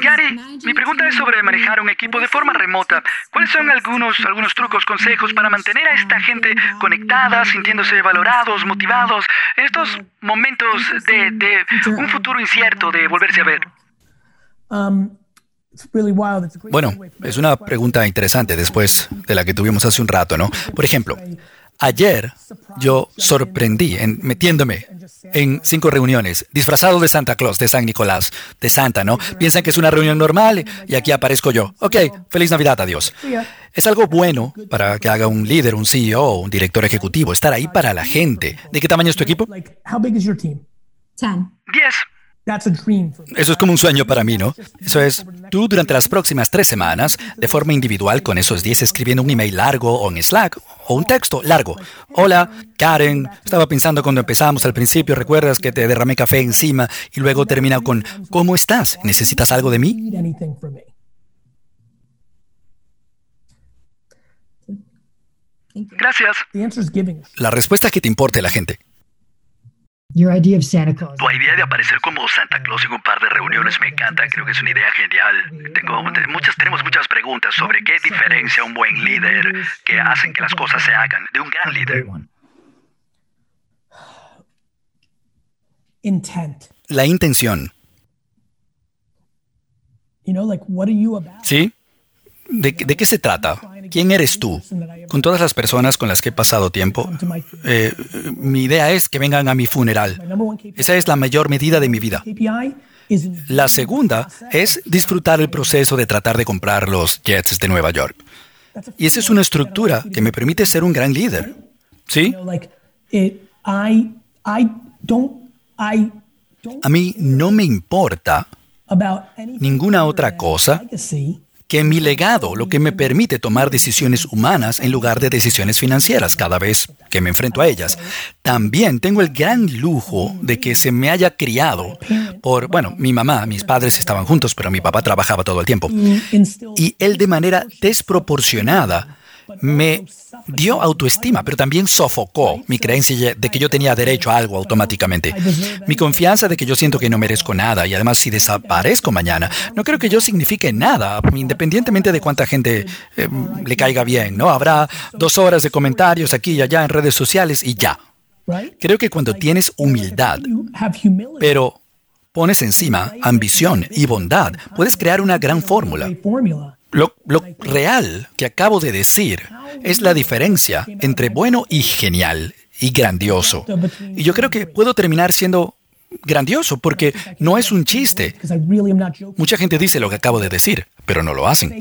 Gary, mi pregunta es sobre manejar un equipo de forma remota. ¿Cuáles son algunos, algunos trucos, consejos para mantener a esta gente conectada, sintiéndose valorados, motivados, en estos momentos de, de un futuro incierto de volverse a ver? Um, Bueno, es una pregunta interesante después de la que tuvimos hace un rato, ¿no? Por ejemplo, ayer yo sorprendí en, metiéndome en cinco reuniones, disfrazado de Santa Claus, de San Nicolás, de Santa, ¿no? Piensan que es una reunión normal y aquí aparezco yo. Ok, feliz Navidad, adiós. Es algo bueno para que haga un líder, un CEO, un director ejecutivo, estar ahí para la gente. ¿De qué tamaño es tu equipo? Diez. Eso es como un sueño para mí, ¿no? Eso es, tú durante las próximas tres semanas, de forma individual, con esos 10 escribiendo un email largo o en Slack, o un texto largo. Hola, Karen, estaba pensando cuando empezamos al principio, ¿recuerdas que te derramé café encima y luego termina con, ¿cómo estás? ¿Necesitas algo de mí? Gracias. La respuesta es que te importe la gente. Tu idea de aparecer como Santa Claus en un par de reuniones me encanta, creo que es una idea genial. Tengo muchas, tenemos muchas preguntas sobre qué diferencia un buen líder que hacen que las cosas se hagan de un gran líder. La intención. ¿Sí? ¿De, ¿De, qué se trata? ¿Quién eres tú? Con todas las personas con las que he pasado tiempo, eh, mi idea es que vengan a mi funeral. Esa es la mayor medida de mi vida. La segunda es disfrutar el proceso de tratar de comprar los jets de Nueva York. Y esa es una estructura que me permite ser un gran líder. ¿Sí? A mí no me importa ninguna otra cosa que mi legado, lo que me permite tomar decisiones humanas en lugar de decisiones financieras cada vez que me enfrento a ellas. También tengo el gran lujo de que se me haya criado por, bueno, mi mamá, mis padres estaban juntos, pero mi papá trabajaba todo el tiempo. Y él de manera desproporcionada me dio autoestima, pero también sofocó mi creencia de que yo tenía derecho a algo automáticamente. Mi confianza de que yo siento que no merezco nada y además si desaparezco mañana, no creo que yo signifique nada, independientemente de cuánta gente eh, le caiga bien, ¿no? Habrá dos horas de comentarios aquí y allá en redes sociales y ya. Creo que cuando tienes humildad, pero pones encima ambición y bondad, puedes crear una gran fórmula. Lo, real que acabo de decir es la diferencia entre bueno y genial y grandioso. Y yo creo que puedo terminar siendo grandioso porque no es un chiste. Mucha gente dice lo que acabo de decir, pero no lo hacen.